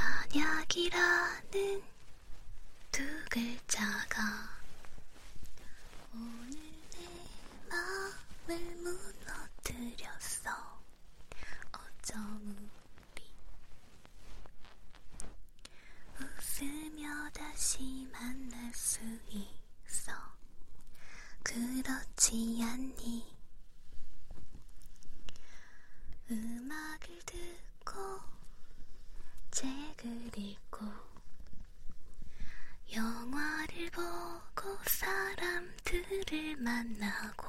만약이라는 두 글자가 오늘 내 마음을 무너뜨렸어. 어쩜 우리 웃으며 다시 만날 수 있어? 그렇지 않니? 음악을 듣고 책을 읽고 영화를 보고 사람들을 만나고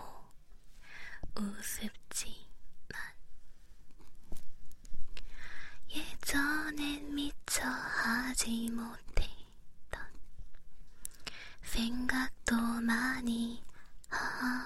우습지만 예전엔 미처 하지 못했던 생각도 많이 하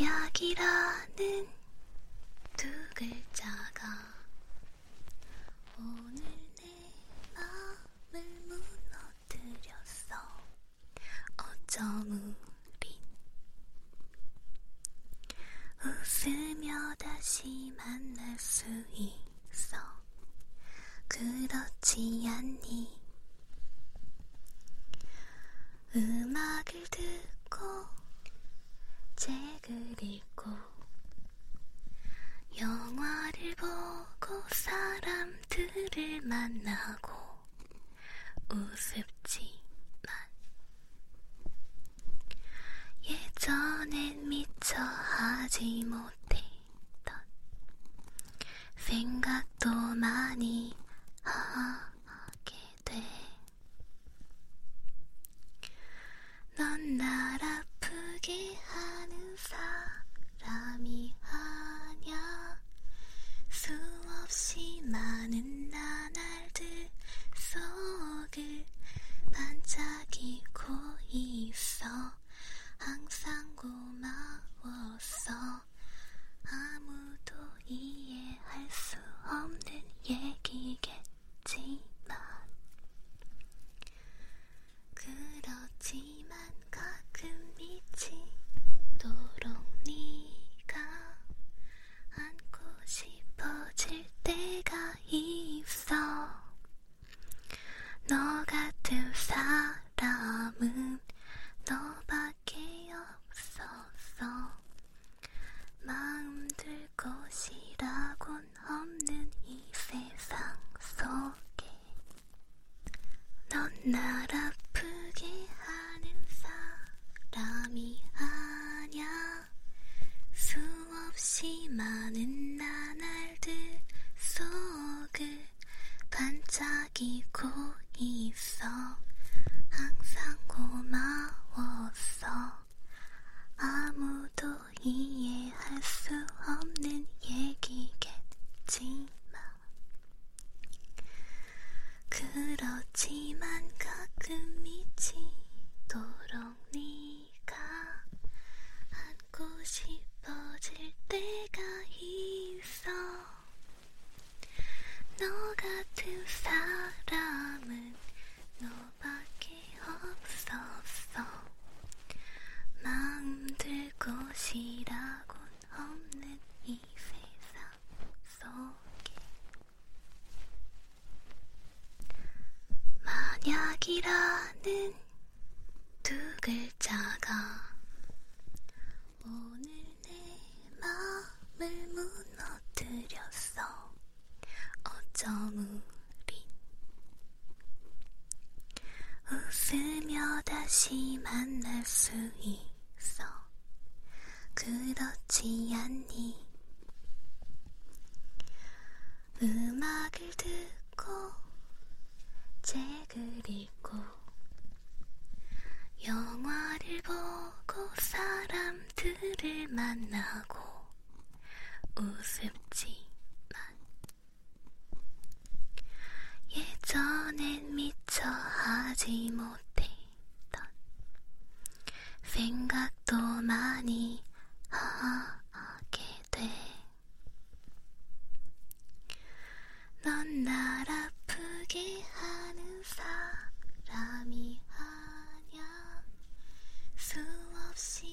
약이라는 두 글자가 Not 글자가 오늘 내 마음을 무너뜨렸어. 어쩜 우리 웃으며 다시 만날 수 있어? 그렇지 않니? Sí.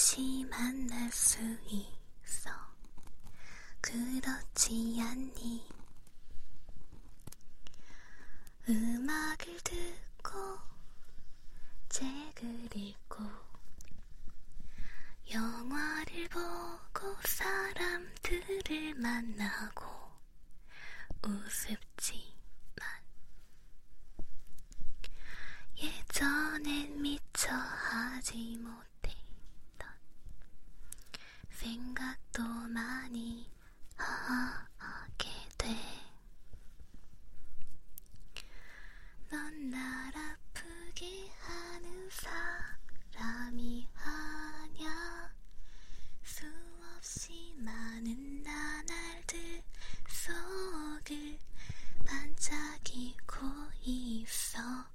다시 만날 수 있어. 그렇지 않니? 음악을 듣고 책을 읽고 영화를 보고 사람들을 만나고 우습지만 예전엔 미처 하지 못 많이 하게 돼. 넌 날 아프게 하는 사람이 아냐. 수없이 많은 나날들 속을 반짝이고 있어.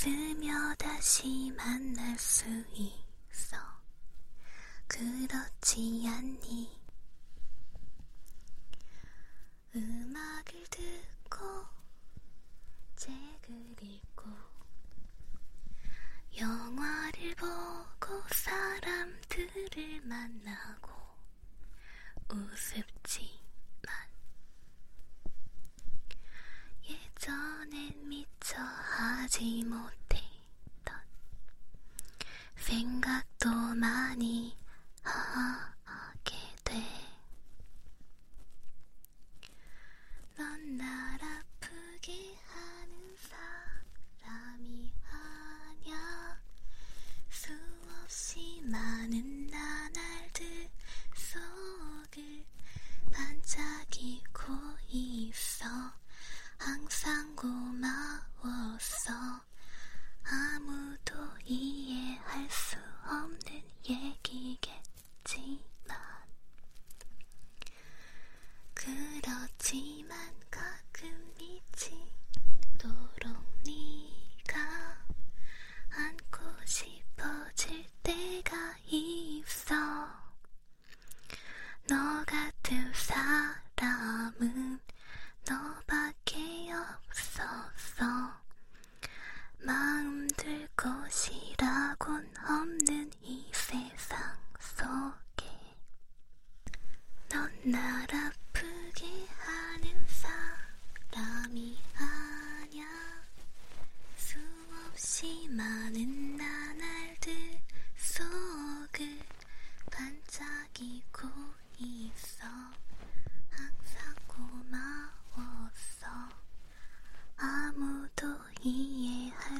웃으며 다시 만날 수 있어. 그렇지 않니? 음악을 듣고 책을 읽고 영화를 보고 사람들을 만나고 우습 전엔 미처 하지 못했던 생각도 많이 하게 돼. 넌 날 아프게 하는 사람이 아냐 수없이 많은 나날들 속을 반짝이고 있어 三过吗我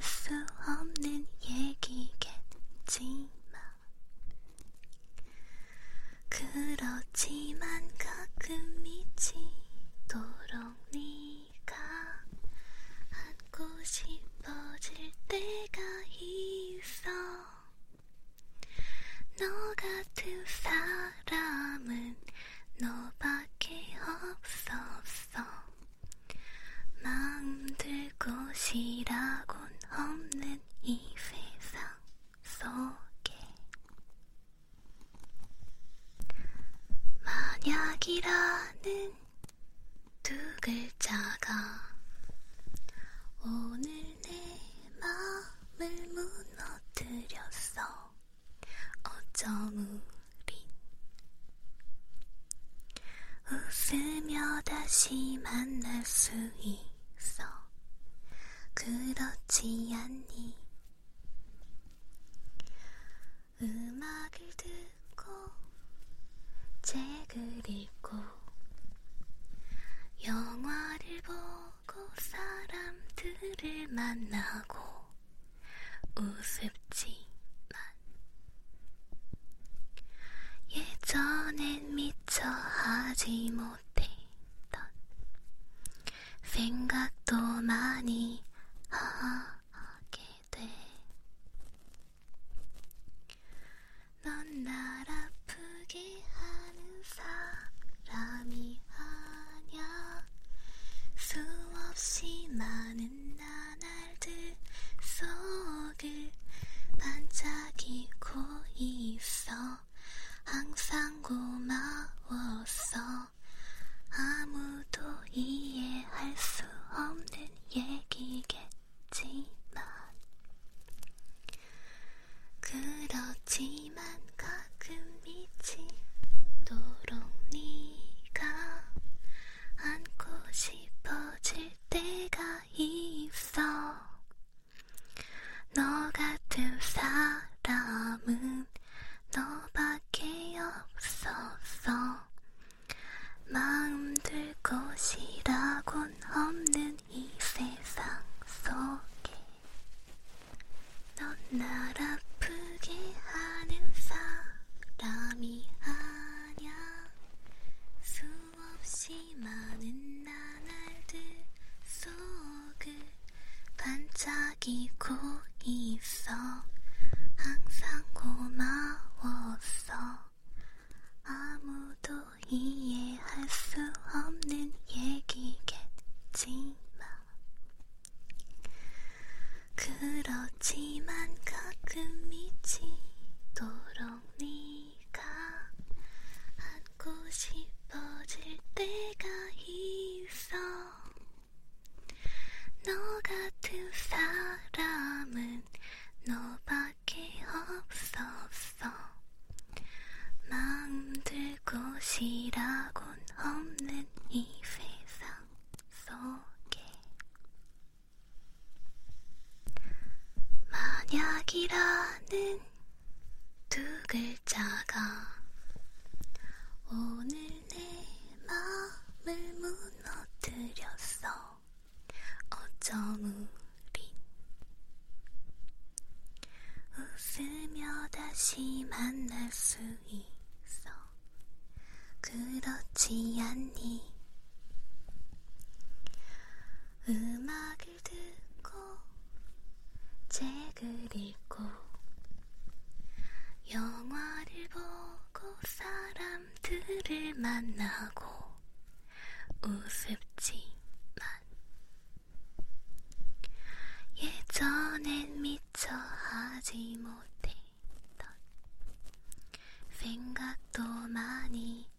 so long. 지않니? 음악을 듣고 책을 읽고 영화를 보고 사람들을 만나고 우습 그렇지만 가끔 그리고 영화를 보고 사람들을 만나고 우습지만 예전엔 미처 하지 못했던 생각도 많이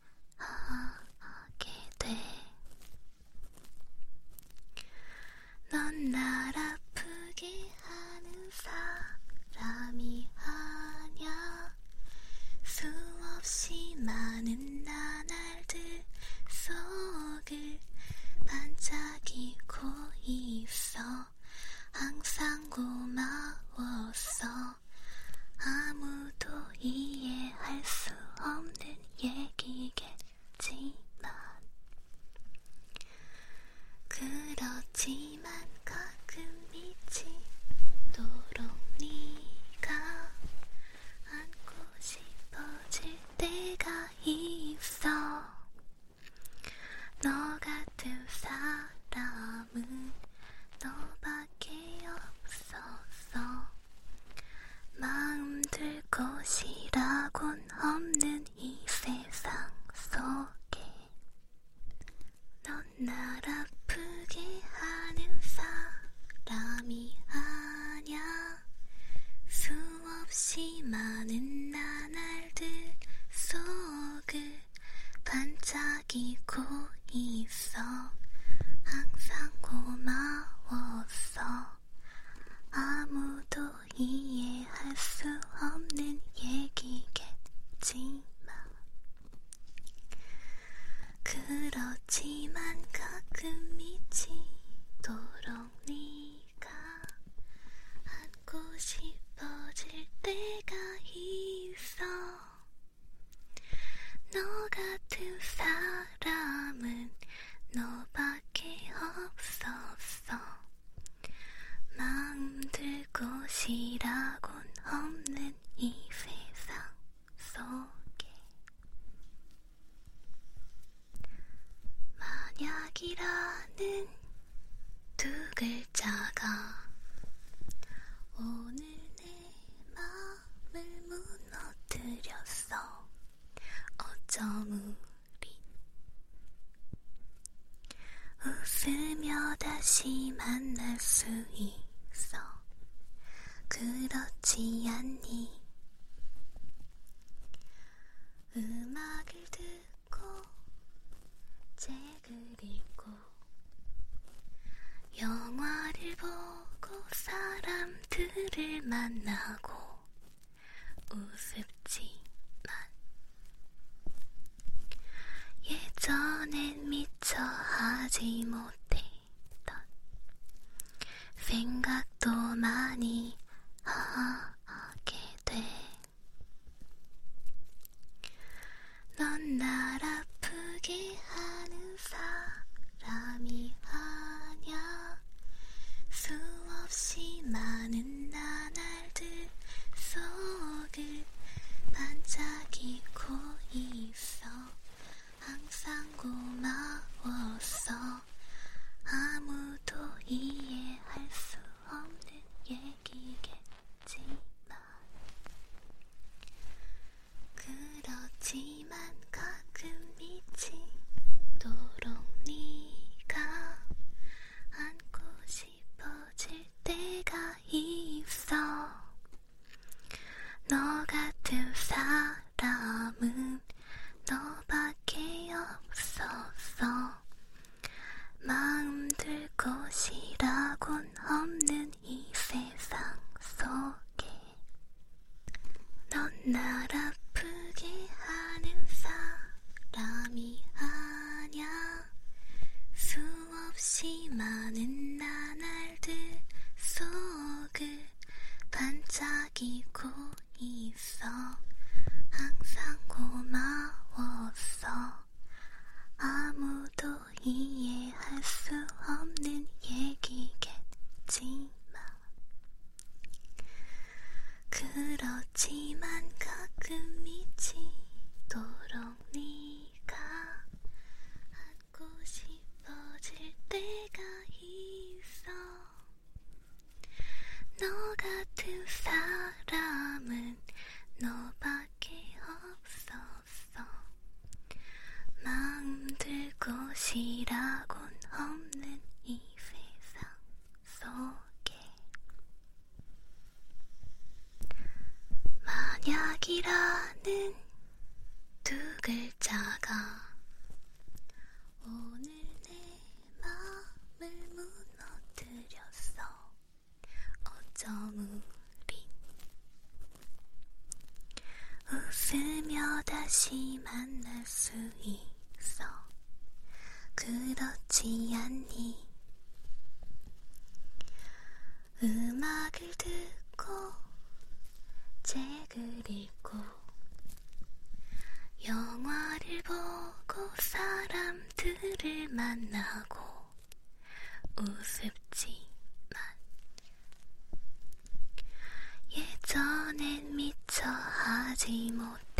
사람들을 만나고 우습지만. 예전엔 미처 하지 못했던 생각도 많이 하게 돼 넌 날 아프게 하는 사람이 아냐 수없이 많은 나날들 속을 반짝이고 있어. 항상 고마웠어. 아무도 이해 하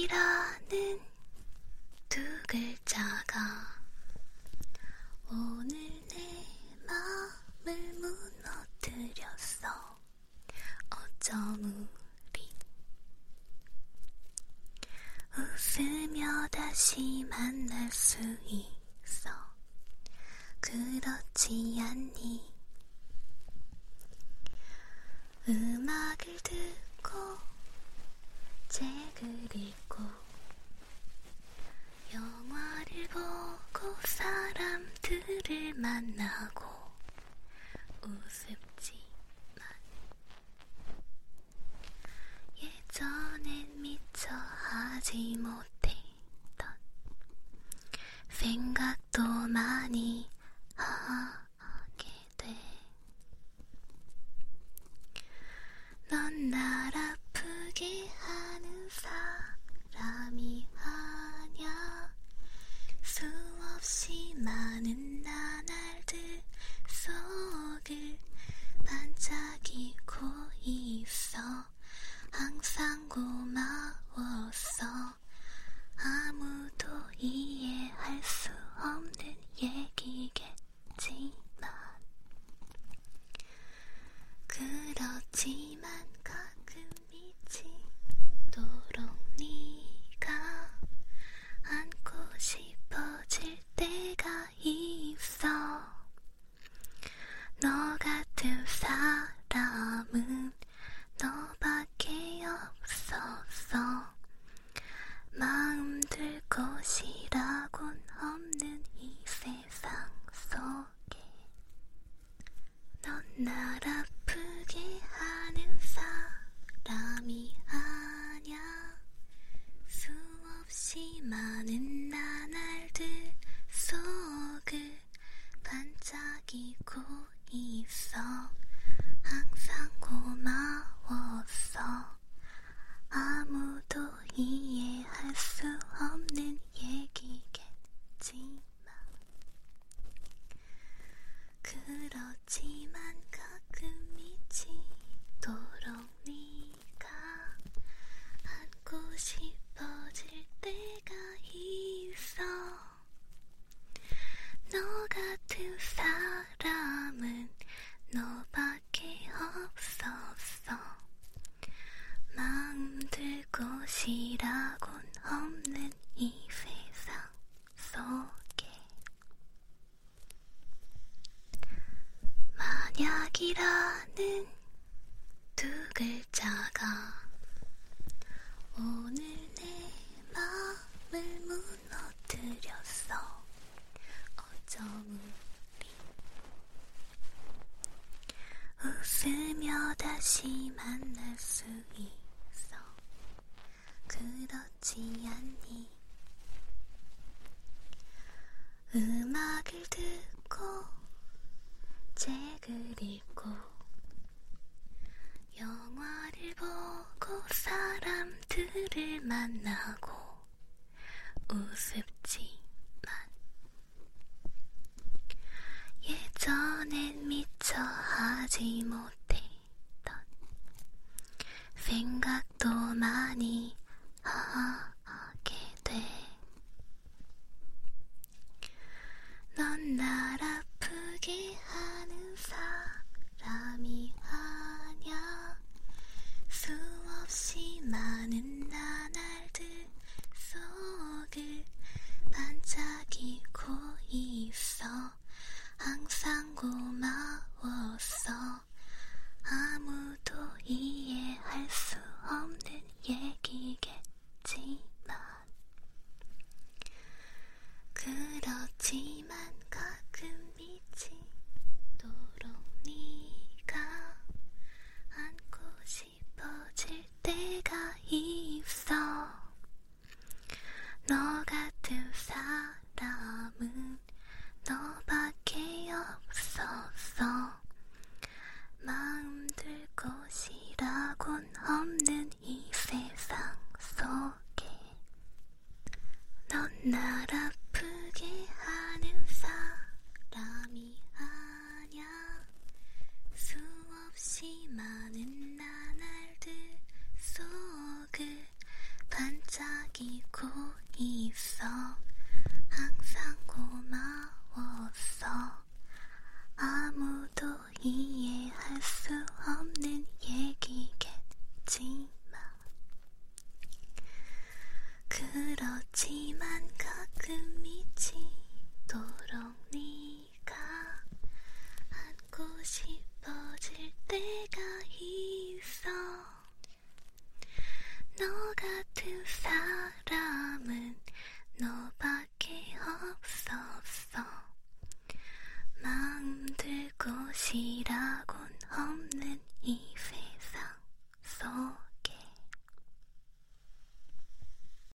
이라는 두 なら